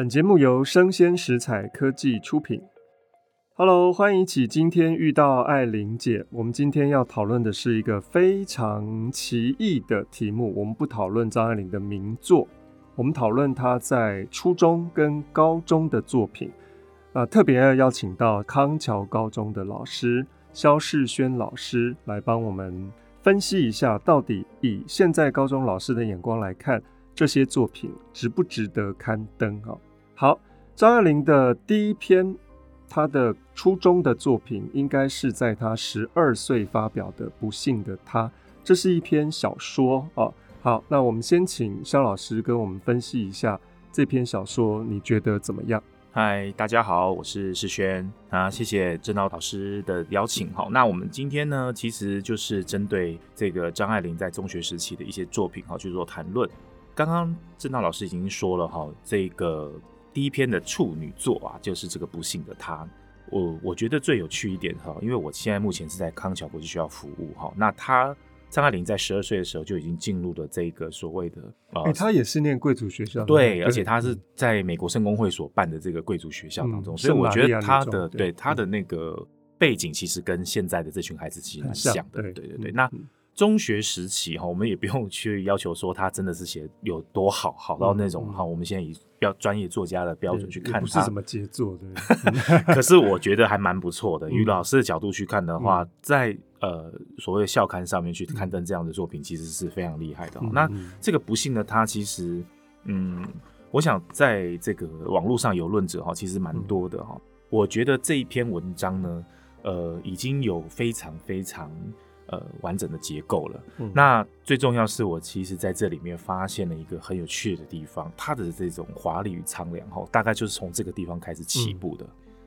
本节目由生鲜食材科技出品。Hello，欢迎起今天遇到爱玲姐。我们今天要讨论的是一个非常奇异的题目。我们不讨论张爱玲的名作，我们讨论她在初中跟高中的作品。啊，特别邀请到康桥高中的老师萧世轩老师来帮我们分析一下，到底以现在高中老师的眼光来看，这些作品值不值得刊登啊？好，张爱玲的第一篇，她的初中的作品，应该是在她十二岁发表的《不幸的她》，这是一篇小说哦。好，那我们先请肖老师跟我们分析一下这篇小说，你觉得怎么样？嗨，大家好，我是世轩啊，谢谢正道老师的邀请。好，那我们今天呢，其实就是针对这个张爱玲在中学时期的一些作品，哈，去做谈论。刚刚正道老师已经说了，哈，这个。第一篇的处女作啊，就是这个不幸的他。我我觉得最有趣一点哈，因为我现在目前是在康桥国际学校服务哈。那他张爱玲在十二岁的时候就已经进入了这个所谓的呃，欸、她也是念贵族学校，对，对，而且他是在美国圣公会所办的这个贵族学校当中，嗯、所以我觉得他的对他的那个背景其实跟现在的这群孩子其实蛮像的，对对对对。嗯、那中学时期哈，我们也不用去要求说他真的是写有多好，好到那种哈、嗯，我们现在以标专业作家的标准去看他，不是什么杰作，对。可是我觉得还蛮不错的。以、嗯、老师的角度去看的话，嗯、在呃所谓校刊上面去刊登这样的作品，其实是非常厉害的、嗯。那这个不幸的他，其实嗯，我想在这个网络上有论者哈，其实蛮多的哈、嗯。我觉得这一篇文章呢，呃，已经有非常非常。呃，完整的结构了。嗯。那最重要是我其实在这里面发现了一个很有趣的地方，它的这种华丽与苍凉，哈，大概就是从这个地方开始起步的。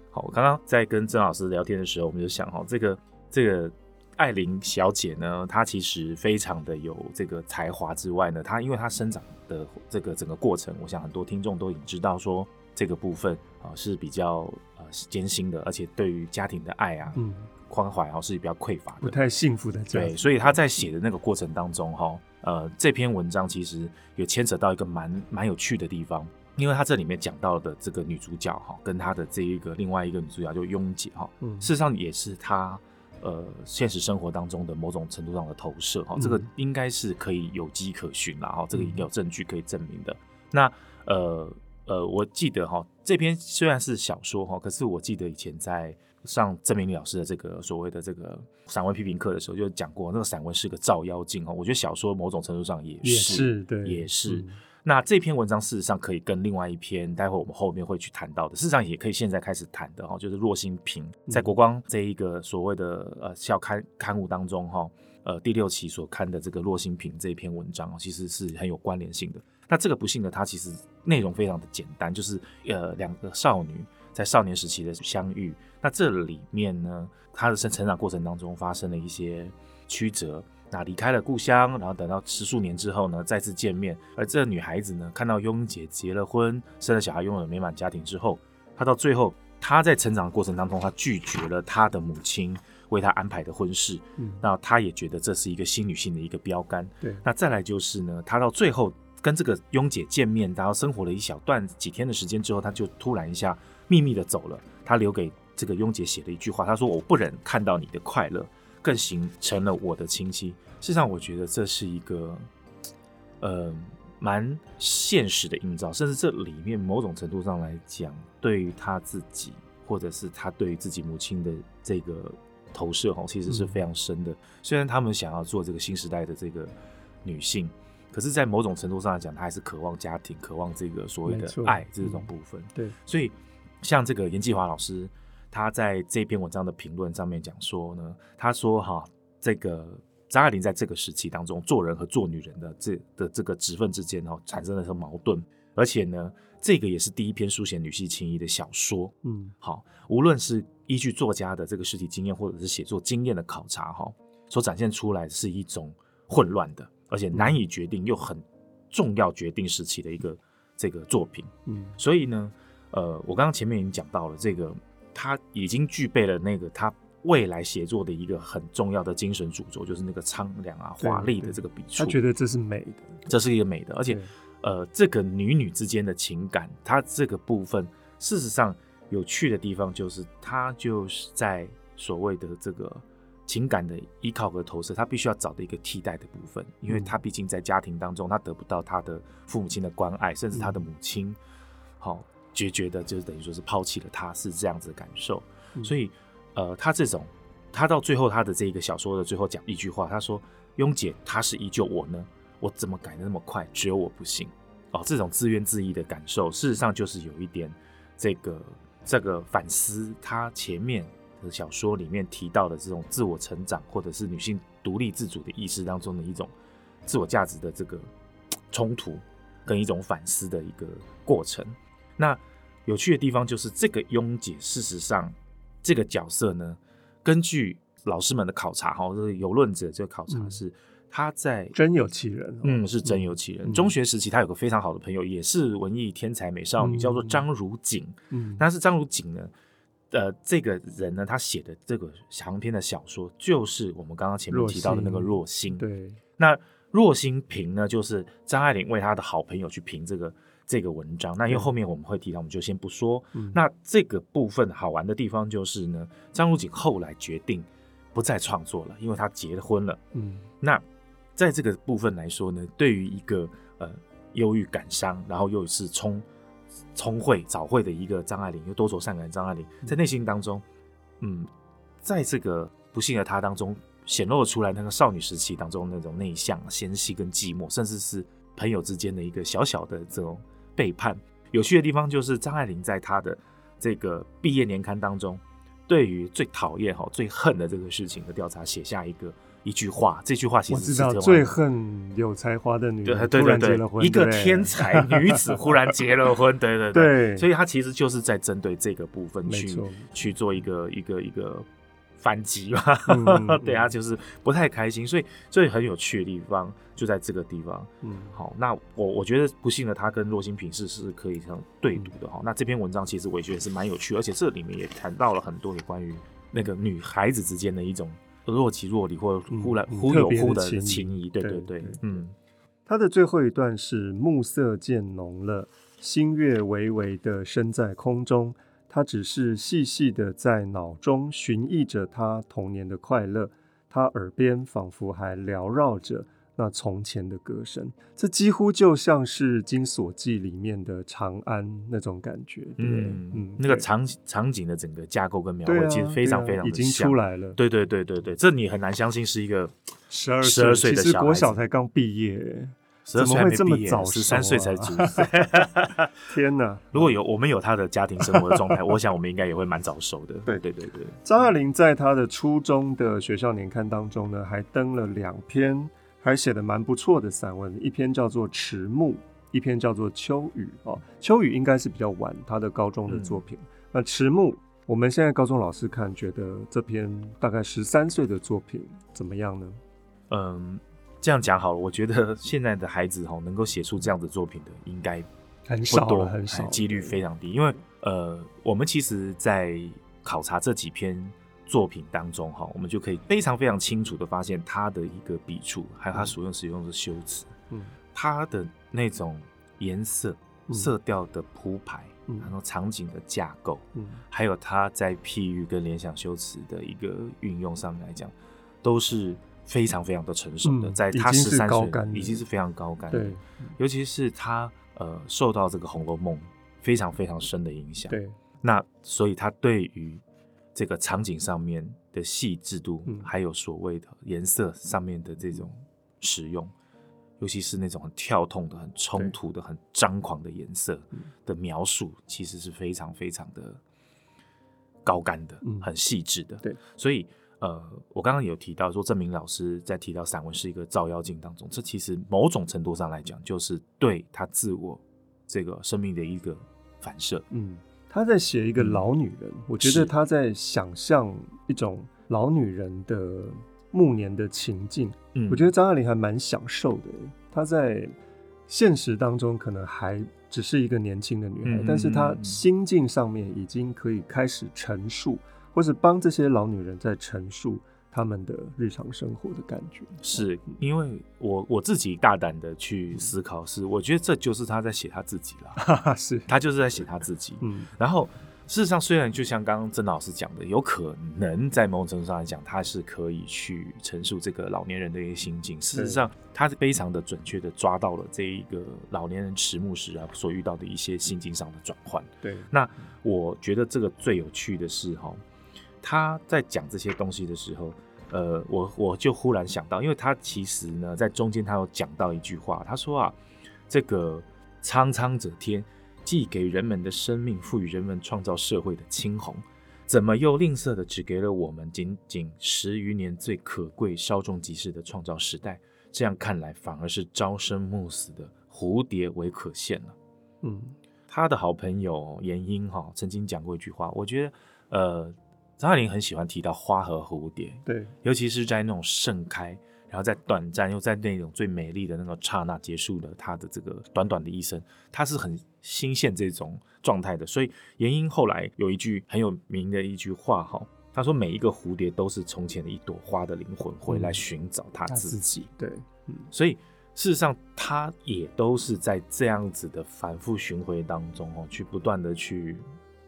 好，我刚刚在跟曾老师聊天的时候，我们就想，哈，这个这个艾琳小姐呢，她其实非常的有这个才华之外呢，她因为她生长的这个整个过程，我想很多听众都已经知道说这个部分啊是比较呃艰辛的，而且对于家庭的爱啊，嗯。宽怀哈，是比较匮乏的，不太幸福的。对，所以他在写的那个过程当中，哈，呃，这篇文章其实有牵扯到一个蛮蛮有趣的地方，因为他这里面讲到的这个女主角哈，跟他的这一个另外一个女主角就雍姐哈，嗯，事实上也是他呃现实生活当中的某种程度上的投射哈，这个应该是可以有迹可循了哈，这个应该有证据可以证明的。那呃呃，我记得哈，这篇虽然是小说哈，可是我记得以前在。上郑明理老师的这个所谓的这个散文批评课的时候，就讲过那个散文是个照妖镜哦。我觉得小说某种程度上也是，也是，对，也是。嗯、那这篇文章事实上可以跟另外一篇，待会我们后面会去谈到的，事实上也可以现在开始谈的哈，就是骆心平在国光这一个所谓的呃校刊刊物当中哈，呃第六期所刊的这个骆心平这一篇文章，其实是很有关联性的。那这个不幸的它其实内容非常的简单，就是呃两个少女。在少年时期的相遇，那这里面呢，他的成成长过程当中发生了一些曲折，那离开了故乡，然后等到十数年之后呢，再次见面。而这个女孩子呢，看到雍姐结了婚，生了小孩，拥有了美满家庭之后，她到最后，她在成长的过程当中，她拒绝了她的母亲为她安排的婚事，嗯，那她也觉得这是一个新女性的一个标杆。对，那再来就是呢，她到最后跟这个雍姐见面，然后生活了一小段几天的时间之后，她就突然一下。秘密的走了，她留给这个雍姐写了一句话，她说：“我不忍看到你的快乐，更形成了我的亲戚。”事实上，我觉得这是一个，呃，蛮现实的映照，甚至这里面某种程度上来讲，对于他自己，或者是他对于自己母亲的这个投射，哦，其实是非常深的。嗯。虽然他们想要做这个新时代的这个女性，可是，在某种程度上来讲，他还是渴望家庭，渴望这个所谓的爱这种部分。对，所以。像这个严继华老师，他在这篇文章的评论上面讲说呢，他说哈，这个张爱玲在这个时期当中做人和做女人的这的这个职分之间哈，产生了什么矛盾，而且呢，这个也是第一篇书写女性情谊的小说。嗯，好，无论是依据作家的这个实体经验，或者是写作经验的考察哈，所展现出来是一种混乱的，而且难以决定又很重要决定时期的一个这个作品。嗯，所以呢。呃，我刚刚前面已经讲到了，这个他已经具备了那个他未来写作的一个很重要的精神主轴，就是那个苍凉啊、华丽的这个笔触。他觉得这是美的，这是一个美的，而且呃，这个女女之间的情感，它这个部分，事实上有趣的地方就是，它就是在所谓的这个情感的依靠和投射，他必须要找的一个替代的部分，因为他毕竟在家庭当中，他得不到他的父母亲的关爱，甚至他的母亲，好、嗯。决绝的，就是等于说是抛弃了他，是这样子的感受。嗯、所以，呃，他这种，他到最后他的这个小说的最后讲一句话，他说：“雍姐，他是依旧我呢，我怎么改的那么快？只有我不行。”哦，这种自怨自艾的感受，事实上就是有一点这个这个反思他前面的小说里面提到的这种自我成长，或者是女性独立自主的意识当中的一种自我价值的这个冲突，跟一种反思的一个过程。那有趣的地方就是这个雍姐，事实上这个角色呢，根据老师们的考察，哈，这是有论者这个考察是他在真有其人，嗯，是真有其人。中学时期，他有个非常好的朋友，也是文艺天才美少女，叫做张如锦。嗯，但是张如锦呢，呃，这个人呢，他写的这个长篇的小说，就是我们刚刚前面提到的那个若星。对，那若星评呢，就是张爱玲为他的好朋友去评这个。这个文章，那因为后面我们会提到，我们就先不说。嗯、那这个部分好玩的地方就是呢，张如锦后来决定不再创作了，因为他结婚了。嗯，那在这个部分来说呢，对于一个呃忧郁感伤，然后又是聪聪慧早慧的一个张爱玲，又多愁善感的张爱玲，在内心当中，嗯，在这个不幸的她当中，显露出来那个少女时期当中那种内向、纤细跟寂寞，甚至是朋友之间的一个小小的这种。背叛有趣的地方就是张爱玲在她的这个毕业年刊当中，对于最讨厌哈最恨的这个事情的调查，写下一个一句话。这句话其实是知道最恨有才华的女人突然结了婚，一个天才女子忽然结了婚，对对对，对，所以她其实就是在针对这个部分去去做一个一个一个。反击嘛，嗯嗯、对啊，就是不太开心，所以所以很有趣的地方就在这个地方。嗯，好，那我我觉得不幸的他跟若心平是是可以这样对读的哈。嗯、那这篇文章其实我也觉得是蛮有趣，而且这里面也谈到了很多有关于那个女孩子之间的一种若即若离或忽然忽有忽的情谊。对对对，对，嗯。他的最后一段是暮色渐浓了，星月微微的升在空中。他只是细细的在脑中寻忆着他童年的快乐，他耳边仿佛还缭绕着那从前的歌声，这几乎就像是《金锁记》里面的长安那种感觉。对嗯，嗯，那个场场景的整个架构跟描绘其实非常非常已经出来了。对对对对对，这你很难相信是一个十二十二岁的小孩，其实国小才刚毕业。怎么会这么早？十三岁才出生，天哪！如果有我们有他的家庭生活的状态，我想我们应该也会蛮早熟的。对对对对。张爱玲在她的初中的学校年刊当中呢，还登了两篇，还写的蛮不错的散文，一篇叫做《迟暮》，一篇叫做《秋雨》哦。《秋雨》应该是比较晚，她的高中的作品。嗯、那《迟暮》，我们现在高中老师看，觉得这篇大概十三岁的作品怎么样呢？嗯。这样讲好了，我觉得现在的孩子哈，能够写出这样的作品的，应该很少，很少，几率非常低。因为呃，我们其实，在考察这几篇作品当中哈，我们就可以非常非常清楚的发现他的一个笔触，还有他所用使用的修辞，嗯，他的那种颜色、色调的铺排，嗯，然后场景的架构，嗯，还有他在譬喻跟联想修辞的一个运用上面来讲，都是。非常非常的成熟的，在他十三岁已经是非常高干的，对，尤其是他呃受到这个《红楼梦》非常非常深的影响，对，那所以他对于这个场景上面的细致度，还有所谓的颜色上面的这种使用，尤其是那种很跳痛的、很冲突的、很张狂的颜色的描述，其实是非常非常的高干的，很细致的，对，所以。呃，我刚刚有提到说，郑明老师在提到散文是一个照妖镜当中，这其实某种程度上来讲，就是对他自我这个生命的一个反射。嗯，他在写一个老女人，嗯、我觉得他在想象一种老女人的暮年的情境。嗯，我觉得张爱玲还蛮享受的。她在现实当中可能还只是一个年轻的女孩，嗯、但是她心境上面已经可以开始陈述。或是帮这些老女人在陈述他们的日常生活的感觉。是因为我我自己大胆的去思考，是我觉得这就是他在写他自己了，是他就是在写他自己。嗯，然后。事实上，虽然就像刚刚曾老师讲的，有可能在某种程度上来讲，他是可以去陈述这个老年人的一些心境。事实上，他是非常的准确的抓到了这一个老年人迟暮时啊所遇到的一些心境上的转换。对，那我觉得这个最有趣的是哈，他在讲这些东西的时候，呃，我我就忽然想到，因为他其实呢在中间他有讲到一句话，他说啊，这个苍苍者天。既给人们的生命赋予人们创造社会的青红，怎么又吝啬的只给了我们仅仅十余年最可贵、稍纵即逝的创造时代？这样看来，反而是朝生暮死的蝴蝶为可羡了。嗯，他的好朋友严英哈曾经讲过一句话，我觉得，呃，张爱玲很喜欢提到花和蝴蝶，对，尤其是在那种盛开。然后在短暂又在那种最美丽的那个刹那结束了他的这个短短的一生，他是很新鲜这种状态的。所以严英后来有一句很有名的一句话哈，他说每一个蝴蝶都是从前的一朵花的灵魂回来寻找他自己。对，嗯，所以事实上他也都是在这样子的反复巡回当中哦，去不断的去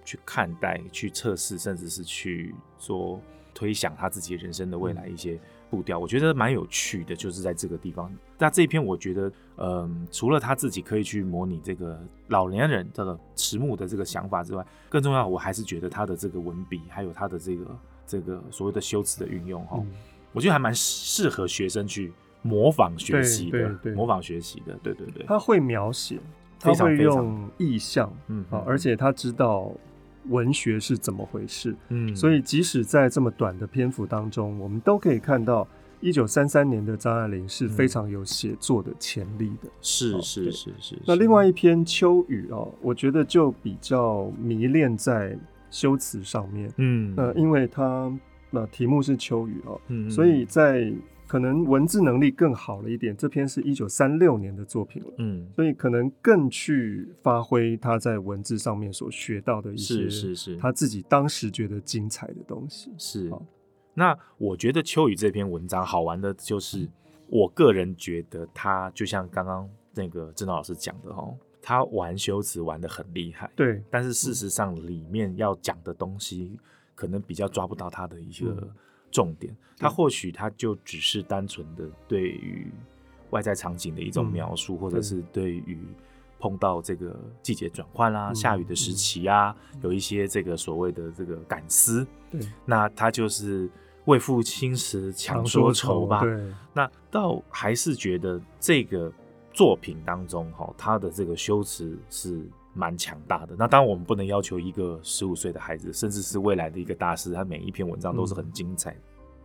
去看待、去测试，甚至是去做推想他自己人生的未来一些。步调我觉得蛮有趣的，就是在这个地方。那这一篇我觉得，嗯、呃，除了他自己可以去模拟这个老年人这个迟暮的这个想法之外，更重要，我还是觉得他的这个文笔，还有他的这个这个所谓的修辞的运用，哈、嗯，我觉得还蛮适合学生去模仿学习的，对对对，模仿学习的，对对对。他会描写，他会用意象，嗯，好，而且他知道。文学是怎么回事？嗯，所以即使在这么短的篇幅当中，我们都可以看到，一九三三年的张爱玲是非常有写作的潜力的。是是是是。那另外一篇《秋雨》哦，我觉得就比较迷恋在修辞上面。嗯，呃，因为它那题目是秋雨哦，嗯，所以在。可能文字能力更好了一点，这篇是一九三六年的作品了，嗯，所以可能更去发挥他在文字上面所学到的一些，是是是，他自己当时觉得精彩的东西。是，那我觉得秋雨这篇文章好玩的就是，我个人觉得他就像刚刚那个郑老师讲的哦，他玩修辞玩的很厉害，对，但是事实上里面要讲的东西可能比较抓不到他的一个。嗯重点，他或许他就只是单纯的对于外在场景的一种描述，嗯、或者是对于碰到这个季节转换啦、嗯、下雨的时期啊，嗯、有一些这个所谓的这个感思。对，那他就是为父亲时强说愁吧。对，那倒还是觉得这个作品当中，哈，他的这个修辞是。蛮强大的。那当然，我们不能要求一个十五岁的孩子，甚至是未来的一个大师，他每一篇文章都是很精彩。嗯、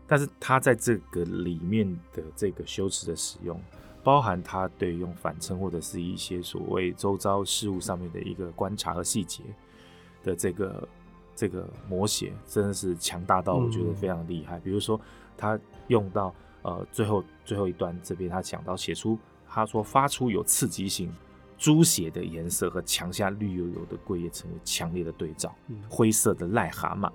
但是他在这个里面的这个修辞的使用，包含他对用反衬或者是一些所谓周遭事物上面的一个观察和细节的这个这个摹写，真的是强大到我觉得非常厉害。嗯、比如说，他用到呃最后最后一段这边，他讲到写出他说发出有刺激性。猪血的颜色和墙下绿油油的桂叶成为强烈的对照。灰色的癞蛤蟆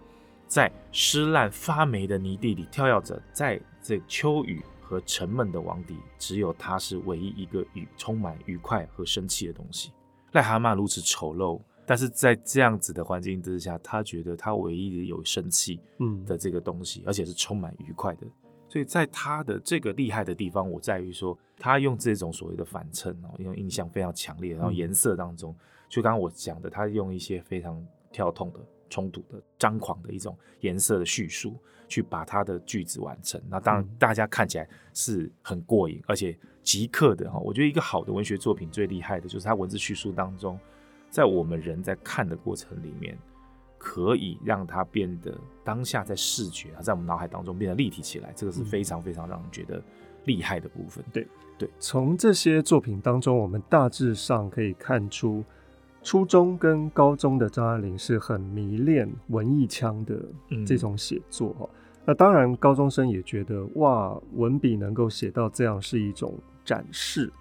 在湿烂发霉的泥地里跳跃着，在这秋雨和沉闷的王底，只有它是唯一一个愉充满愉快和生气的东西。癞蛤蟆如此丑陋，但是在这样子的环境之下，他觉得他唯一的有生气的这个东西，而且是充满愉快的。所以在他的这个厉害的地方，我在于说，他用这种所谓的反衬哦，用印象非常强烈，然后颜色当中，就刚刚我讲的，他用一些非常跳痛的、冲突的、张狂的一种颜色的叙述，去把他的句子完成。那当然，大家看起来是很过瘾，而且即刻的哈。我觉得一个好的文学作品最厉害的就是他文字叙述当中，在我们人在看的过程里面。可以让它变得当下在视觉啊，在我们脑海当中变得立体起来，这个是非常非常让人觉得厉害的部分。对对，从这些作品当中，我们大致上可以看出，初中跟高中的张爱玲是很迷恋文艺腔的这种写作。嗯、那当然，高中生也觉得哇，文笔能够写到这样是一种展示。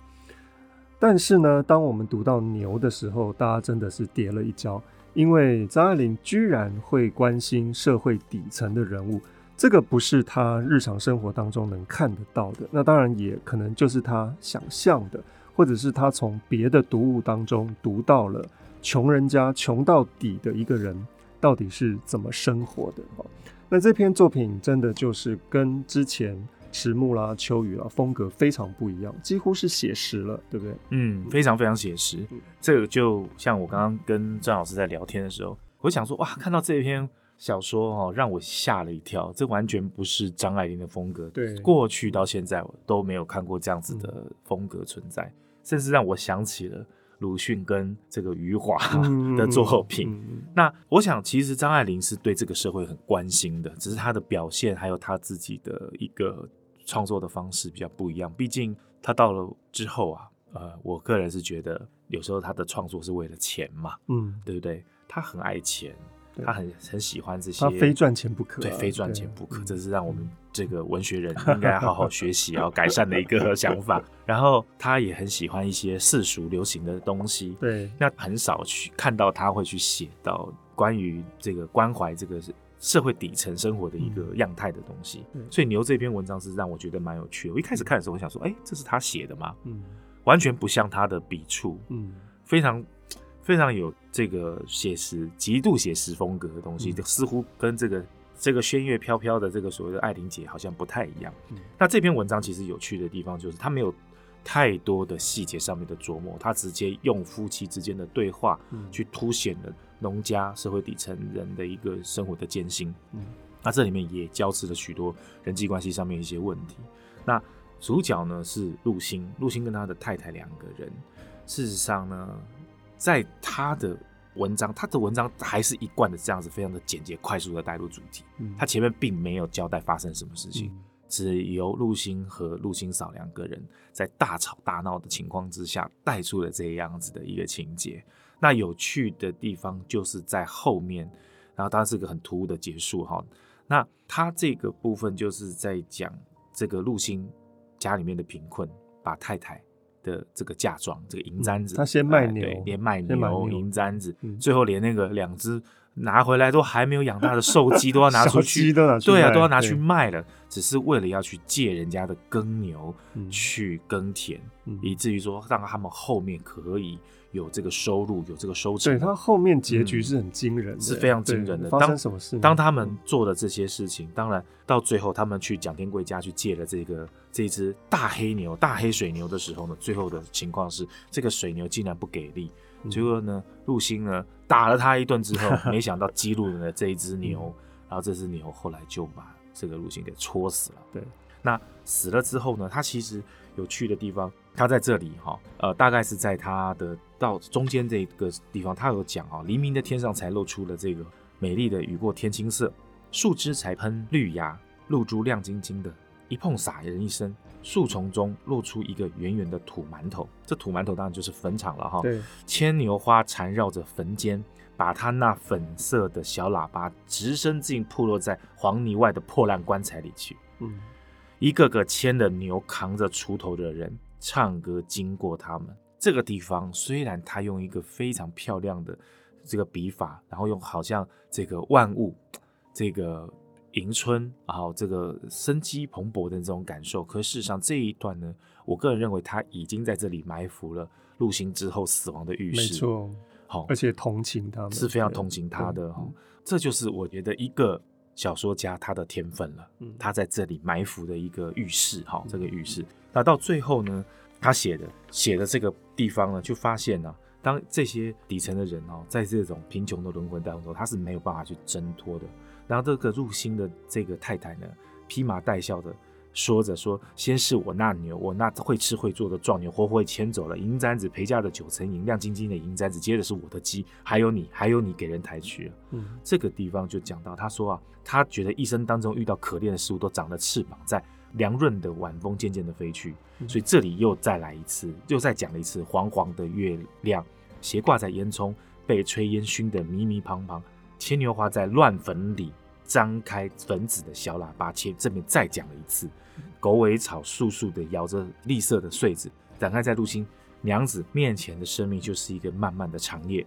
但是呢，当我们读到牛的时候，大家真的是跌了一跤。因为张爱玲居然会关心社会底层的人物，这个不是她日常生活当中能看得到的，那当然也可能就是她想象的，或者是她从别的读物当中读到了穷人家穷到底的一个人到底是怎么生活的。那这篇作品真的就是跟之前迟暮啦、秋雨啦风格非常不一样，几乎是写实了，对不对？嗯，非常非常写实。嗯、这个就像我刚刚跟张老师在聊天的时候，我想说哇，看到这篇。小说哦，让我吓了一跳，这完全不是张爱玲的风格。对，过去到现在我都没有看过这样子的风格存在，嗯、甚至让我想起了鲁迅跟这个余华 的作品。嗯嗯、那我想，其实张爱玲是对这个社会很关心的，只是她的表现还有她自己的一个创作的方式比较不一样。毕竟他到了之后啊，呃，我个人是觉得有时候他的创作是为了钱嘛，嗯，对不对？他很爱钱。他很很喜欢这些，他非赚钱不可，对，非赚钱不可，这是让我们这个文学人应该好好学习，要改善的一个想法。然后他也很喜欢一些世俗流行的东西，对，那很少去看到他会去写到关于这个关怀这个社会底层生活的一个样态的东西。所以牛这篇文章是让我觉得蛮有趣的。我一开始看的时候，我想说，哎，这是他写的吗？嗯，完全不像他的笔触，嗯，非常。非常有这个写实、极度写实风格的东西，嗯、似乎跟这个这个仙乐飘飘的这个所谓的艾琳姐好像不太一样。嗯、那这篇文章其实有趣的地方就是，他没有太多的细节上面的琢磨，他直接用夫妻之间的对话去凸显了农家社会底层人的一个生活的艰辛。嗯，那这里面也交织了许多人际关系上面一些问题。那主角呢是陆星，陆星跟他的太太两个人，事实上呢。在他的文章，他的文章还是一贯的这样子，非常的简洁、快速的带入主题。嗯，他前面并没有交代发生什么事情，嗯、只由陆星和陆星嫂两个人在大吵大闹的情况之下，带出了这样子的一个情节。那有趣的地方就是在后面，然后当然是个很突兀的结束哈。那他这个部分就是在讲这个陆星家里面的贫困，把太太。的这个嫁妆，这个银簪子，他先卖牛，对，连卖牛银簪子，最后连那个两只拿回来都还没有养大的瘦鸡都要拿 出去，对啊，都要拿去卖了，只是为了要去借人家的耕牛去耕田，以至于说让他们后面可以有这个收入，有这个收成。对，他后面结局是很惊人的，是非常惊人的。发生什么事？当他们做了这些事情，当然到最后他们去蒋天贵家去借了这个。这只大黑牛、大黑水牛的时候呢，最后的情况是这个水牛竟然不给力，嗯、结果呢，陆星呢打了他一顿之后，没想到激怒了这一只牛，嗯、然后这只牛后来就把这个陆星给戳死了。对，那死了之后呢，他其实有去的地方，他在这里哈，呃，大概是在他的到中间这个地方，他有讲啊，黎明的天上才露出了这个美丽的雨过天青色，树枝才喷绿芽，露珠亮晶晶的。一碰洒人一身，树丛中露出一个圆圆的土馒头，这土馒头当然就是坟场了哈。对，牵牛花缠绕着坟间，把它那粉色的小喇叭直升进铺落在黄泥外的破烂棺材里去。嗯，一个个牵着牛、扛着锄头的人唱歌经过他们。这个地方虽然他用一个非常漂亮的这个笔法，然后用好像这个万物这个。迎春，然后这个生机蓬勃的这种感受，可事实上这一段呢，我个人认为他已经在这里埋伏了陆星之后死亡的预示。没错，好，而且同情他们是非常同情他的哈，这就是我觉得一个小说家他的天分了。嗯，他在这里埋伏的一个浴室，哈，这个浴室。那到最后呢，他写的写的这个地方呢，就发现呢，当这些底层的人哦，在这种贫穷的轮回当中，他是没有办法去挣脱的。然后这个入新的这个太太呢，披麻戴孝的说着说：“先是我那牛，我那会吃会做的壮牛，活活牵走了银簪子，陪嫁的九层银，亮晶晶的银簪子。接着是我的鸡，还有你，还有你给人抬去了。”嗯，这个地方就讲到，他说啊，他觉得一生当中遇到可怜的事物都长了翅膀，在凉润的晚风渐渐的飞去。所以这里又再来一次，又再讲了一次，黄黄的月亮斜挂在烟囱，被炊烟熏得迷迷茫茫。牵牛花在乱坟里张开粉紫的小喇叭，且这边再讲了一次，狗尾草簌簌的摇着绿色的穗子，展开在陆星娘子面前的生命就是一个漫漫的长夜，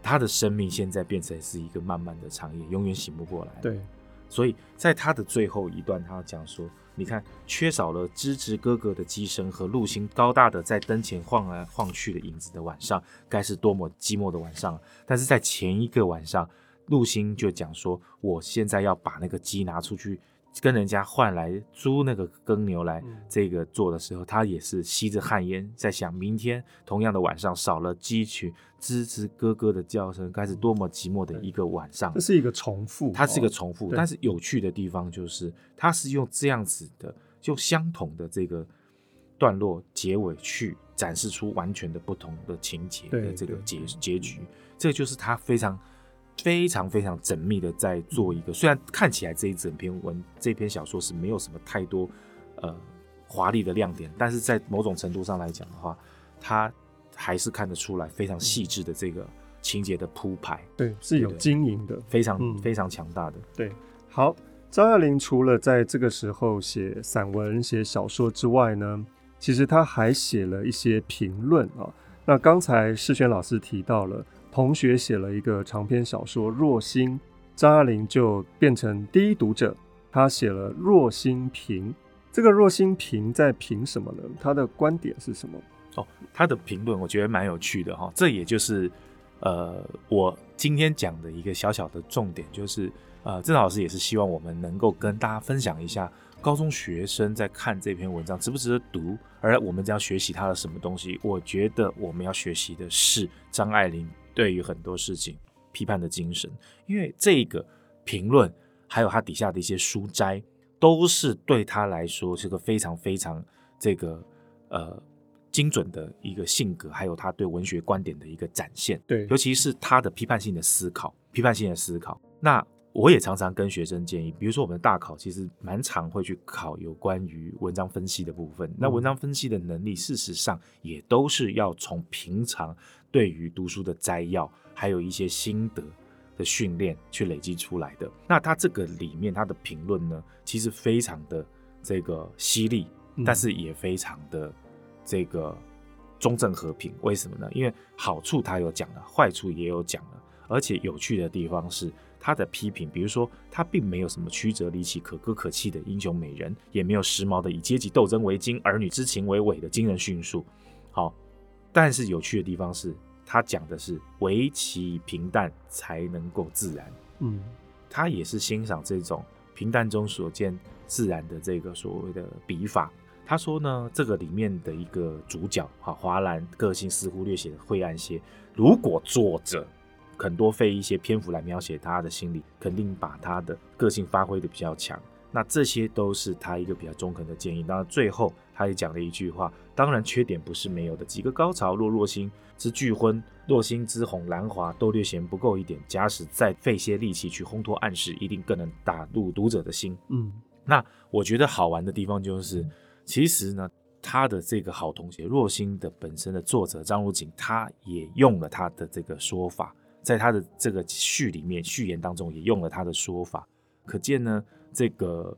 她的生命现在变成是一个漫漫的长夜，永远醒不过来。对，所以在他的最后一段，他讲说：“你看，缺少了吱吱咯咯的机声和陆星高大的在灯前晃来晃去的影子的晚上，该是多么寂寞的晚上。”但是在前一个晚上，陆星就讲说：“我现在要把那个鸡拿出去。”跟人家换来租那个耕牛来这个做的时候，他也是吸着旱烟，在想明天同样的晚上少了鸡群吱吱咯咯的叫声，该是多么寂寞的一个晚上。这是一个重复，它是一个重复，哦、但是有趣的地方就是，它是用这样子的，就相同的这个段落结尾去展示出完全的不同的情节的这个结结局，这就是它非常。非常非常缜密的在做一个，虽然看起来这一整篇文这篇小说是没有什么太多呃华丽的亮点，但是在某种程度上来讲的话，它还是看得出来非常细致的这个情节的铺排。对，是有经营的，非常非常强大的。对，好，张爱玲除了在这个时候写散文、写小说之外呢，其实他还写了一些评论啊。那刚才世轩老师提到了。同学写了一个长篇小说《若心》，张爱玲就变成第一读者。他写了《若心评》，这个《若心评》在评什么呢？他的观点是什么？哦，他的评论我觉得蛮有趣的哈。这也就是呃，我今天讲的一个小小的重点，就是呃，郑老师也是希望我们能够跟大家分享一下，高中学生在看这篇文章值不值得读，而我们将要学习他的什么东西？我觉得我们要学习的是张爱玲。对于很多事情批判的精神，因为这个评论还有他底下的一些书摘，都是对他来说是个非常非常这个呃精准的一个性格，还有他对文学观点的一个展现。对，尤其是他的批判性的思考，批判性的思考。那我也常常跟学生建议，比如说我们的大考其实蛮常会去考有关于文章分析的部分。那文章分析的能力，事实上也都是要从平常。对于读书的摘要，还有一些心得的训练去累积出来的。那他这个里面他的评论呢，其实非常的这个犀利，但是也非常的这个中正和平。为什么呢？因为好处他有讲了，坏处也有讲了。而且有趣的地方是他的批评，比如说他并没有什么曲折离奇、可歌可泣的英雄美人，也没有时髦的以阶级斗争为经、儿女之情为纬的惊人叙述。好。但是有趣的地方是，他讲的是唯其平淡才能够自然。嗯，他也是欣赏这种平淡中所见自然的这个所谓的笔法。他说呢，这个里面的一个主角哈华兰个性似乎略显晦暗些。如果作者肯多费一些篇幅来描写他的心理，肯定把他的个性发挥的比较强。那这些都是他一个比较中肯的建议。当然，最后他也讲了一句话：当然，缺点不是没有的。几个高潮，若若星之俱昏，若星之红兰华都略嫌不够一点。假使再费些力气去烘托暗示，一定更能打入读者的心。嗯，那我觉得好玩的地方就是，其实呢，他的这个好同学若星的本身的作者张如锦，他也用了他的这个说法，在他的这个序里面序言当中也用了他的说法，可见呢。这个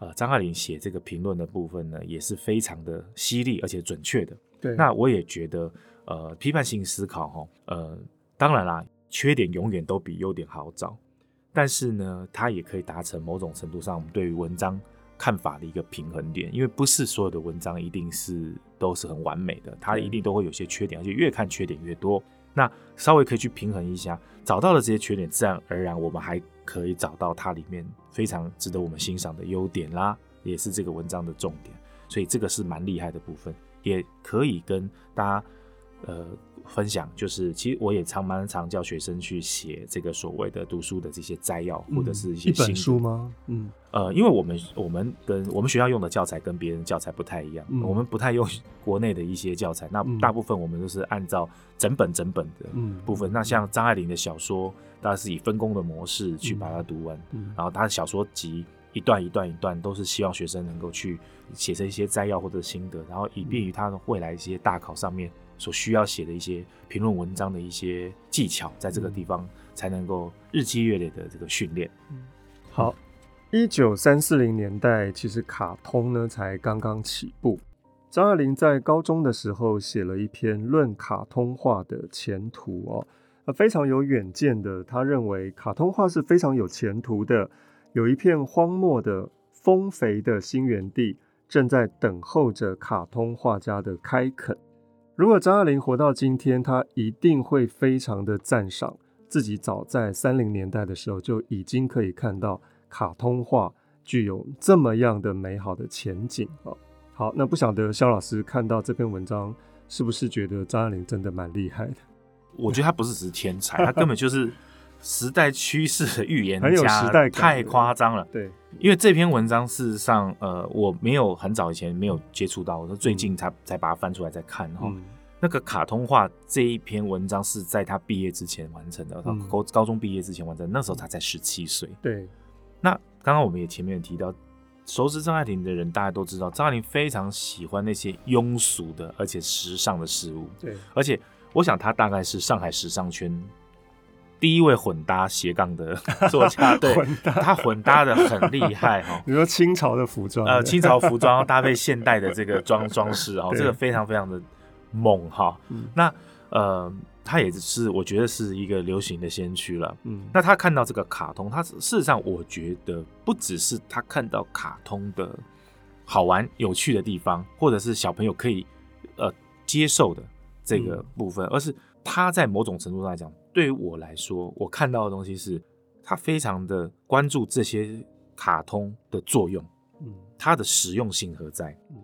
呃，张爱玲写这个评论的部分呢，也是非常的犀利而且准确的。对，那我也觉得，呃，批判性思考哈，呃，当然啦，缺点永远都比优点好找，但是呢，它也可以达成某种程度上我们对于文章看法的一个平衡点，因为不是所有的文章一定是都是很完美的，它一定都会有些缺点，而且越看缺点越多。那稍微可以去平衡一下，找到了这些缺点，自然而然我们还可以找到它里面非常值得我们欣赏的优点啦，也是这个文章的重点。所以这个是蛮厉害的部分，也可以跟大家呃。分享就是，其实我也常蛮常叫学生去写这个所谓的读书的这些摘要，或者是一些一本书吗？嗯，呃，因为我们我们跟我们学校用的教材跟别人教材不太一样，嗯、我们不太用 国内的一些教材，那大部分我们都是按照整本整本的部分。嗯、那像张爱玲的小说，大家是以分工的模式去把它读完，然后他的小说集一段一段一段都是希望学生能够去写成一些摘要或者心得，然后以便于他未来一些大考上面。所需要写的一些评论文章的一些技巧，在这个地方才能够日积月累的这个训练。嗯，好，一九三四零年代其实卡通呢才刚刚起步。张爱玲在高中的时候写了一篇论卡通画的前途哦，非常有远见的。他认为卡通画是非常有前途的，有一片荒漠的丰肥的新园地，正在等候着卡通画家的开垦。如果张爱玲活到今天，她一定会非常的赞赏自己早在三零年代的时候就已经可以看到卡通画具有这么样的美好的前景啊。好，那不晓得肖老师看到这篇文章，是不是觉得张爱玲真的蛮厉害的？我觉得他不是只是天才，他根本就是时代趋势的预言家，很有时代感，太夸张了。对，因为这篇文章事实上，呃，我没有很早以前没有接触到，我说最近才、嗯、才把它翻出来再看哈。嗯、那个卡通画这一篇文章是在他毕业之前完成的，他高高中毕业之前完成，那时候他才十七岁。对，那刚刚我们也前面提到，熟知张爱玲的人大家都知道，张爱玲非常喜欢那些庸俗的而且时尚的事物。对，而且。我想他大概是上海时尚圈第一位混搭斜杠的 作家，对，混他混搭的很厉害哈。你说清朝的服装，呃，清朝服装搭配现代的这个装装饰哦，这个非常非常的猛哈。嗯、那呃，他也是我觉得是一个流行的先驱了。嗯，那他看到这个卡通，他事实上我觉得不只是他看到卡通的好玩有趣的地方，或者是小朋友可以呃接受的。这个部分，而是他在某种程度上来讲，对于我来说，我看到的东西是，他非常的关注这些卡通的作用，嗯，它的实用性何在？嗯，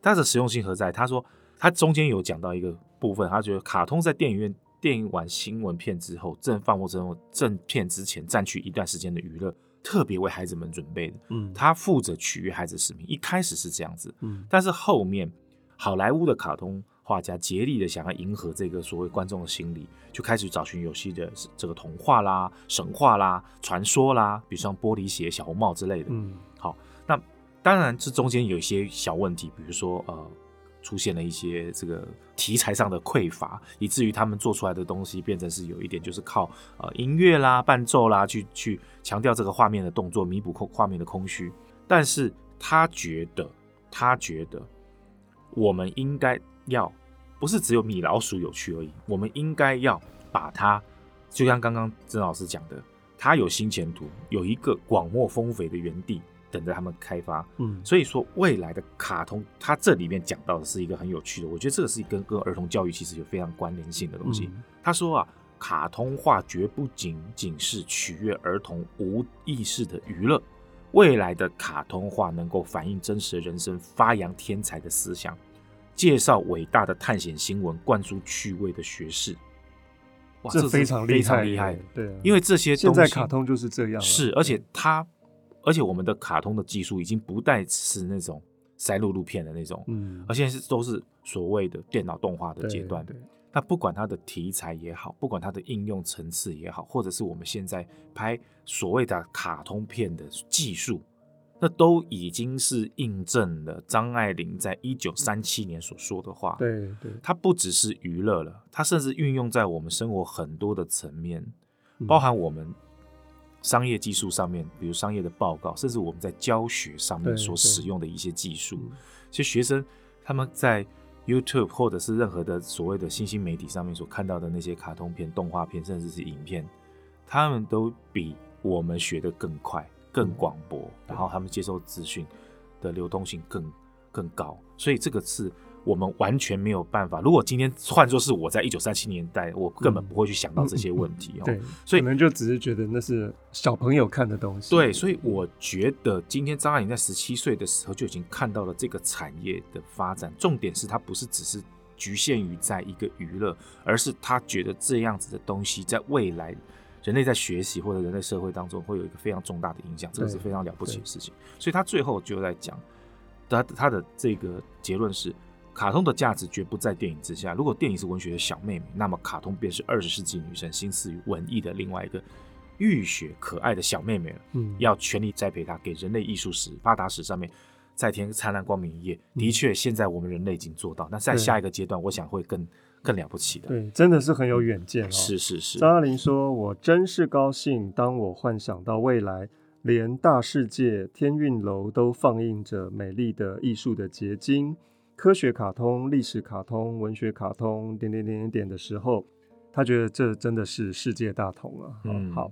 它的实用性何在？他说，他中间有讲到一个部分，他觉得卡通在电影院电影完新闻片之后，正放或正正片之前占据一段时间的娱乐，特别为孩子们准备的，嗯，他负责取悦孩子使命，一开始是这样子，嗯，但是后面好莱坞的卡通。画家竭力的想要迎合这个所谓观众的心理，就开始找寻游戏的这个童话啦、神话啦、传说啦，比如像玻璃鞋、小红帽之类的。嗯，好，那当然这中间有一些小问题，比如说呃，出现了一些这个题材上的匮乏，以至于他们做出来的东西变成是有一点就是靠呃音乐啦、伴奏啦去去强调这个画面的动作，弥补空画面的空虚。但是他觉得，他觉得我们应该。要不是只有米老鼠有趣而已，我们应该要把它，就像刚刚曾老师讲的，它有新前途，有一个广袤丰肥的园地等着他们开发。嗯，所以说未来的卡通，它这里面讲到的是一个很有趣的，我觉得这个是一个跟儿童教育其实有非常关联性的东西。嗯、他说啊，卡通画绝不仅仅是取悦儿童无意识的娱乐，未来的卡通画能够反映真实的人生，发扬天才的思想。介绍伟大的探险新闻，灌输趣味的学士，哇，这非常非常厉害。对，啊，因为这些东西现在卡通就是这样。是，而且它，而且我们的卡通的技术已经不再是那种塞录录片的那种，嗯，而现在是都是所谓的电脑动画的阶段。对，那不管它的题材也好，不管它的应用层次也好，或者是我们现在拍所谓的卡通片的技术。那都已经是印证了张爱玲在一九三七年所说的话。对对，它不只是娱乐了，它甚至运用在我们生活很多的层面，包含我们商业技术上面，比如商业的报告，甚至我们在教学上面所使用的一些技术。其实学生他们在 YouTube 或者是任何的所谓的新兴媒体上面所看到的那些卡通片、动画片，甚至是影片，他们都比我们学的更快。更广博，然后他们接受资讯的流动性更更高，所以这个是我们完全没有办法。如果今天换作是我在一九三七年代，我根本不会去想到这些问题哦。对，所以可能就只是觉得那是小朋友看的东西。对，所以我觉得今天张爱玲在十七岁的时候就已经看到了这个产业的发展。重点是他不是只是局限于在一个娱乐，而是他觉得这样子的东西在未来。人类在学习或者人类社会当中会有一个非常重大的影响，这个是非常了不起的事情。所以他最后就在讲，他他的这个结论是：卡通的价值绝不在电影之下。如果电影是文学的小妹妹，那么卡通便是二十世纪女生心思与文艺的另外一个浴血可爱的小妹妹了。嗯，要全力栽培她，给人类艺术史发达史上面再添灿烂光明一页。的确，现在我们人类已经做到。那在下一个阶段，我想会更。更了不起的，对，真的是很有远见哦。是是是。张爱玲说：“我真是高兴，当我幻想到未来，连大世界天韵楼都放映着美丽的艺术的结晶，科学卡通、历史卡通、文学卡通，点点点点点的时候，他觉得这真的是世界大同啊。”嗯，好。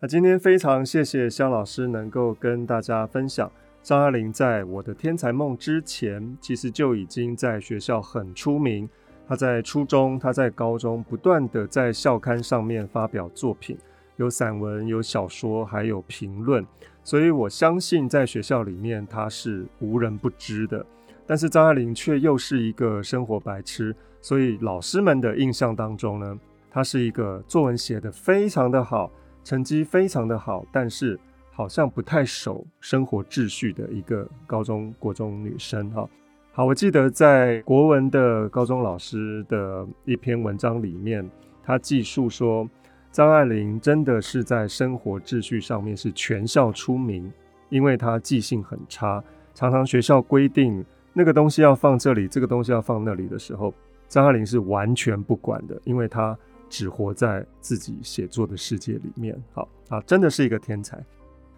那今天非常谢谢肖老师能够跟大家分享，张爱玲在我的天才梦之前，其实就已经在学校很出名。她在初中，她在高中，不断的在校刊上面发表作品，有散文，有小说，还有评论。所以我相信，在学校里面，她是无人不知的。但是张爱玲却又是一个生活白痴，所以老师们的印象当中呢，她是一个作文写得非常的好，成绩非常的好，但是好像不太守生活秩序的一个高中国中女生哈。好，我记得在国文的高中老师的一篇文章里面，他记述说，张爱玲真的是在生活秩序上面是全校出名，因为她记性很差，常常学校规定。那个东西要放这里，这个东西要放那里的时候，张爱玲是完全不管的，因为她只活在自己写作的世界里面。好啊，真的是一个天才。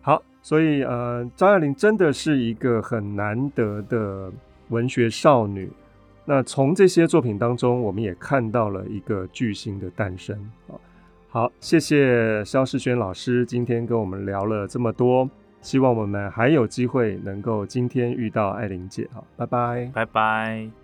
好，所以呃，张爱玲真的是一个很难得的文学少女。那从这些作品当中，我们也看到了一个巨星的诞生。好，好，谢谢肖世轩老师今天跟我们聊了这么多。希望我们还有机会能够今天遇到艾琳姐，好，拜拜，拜拜。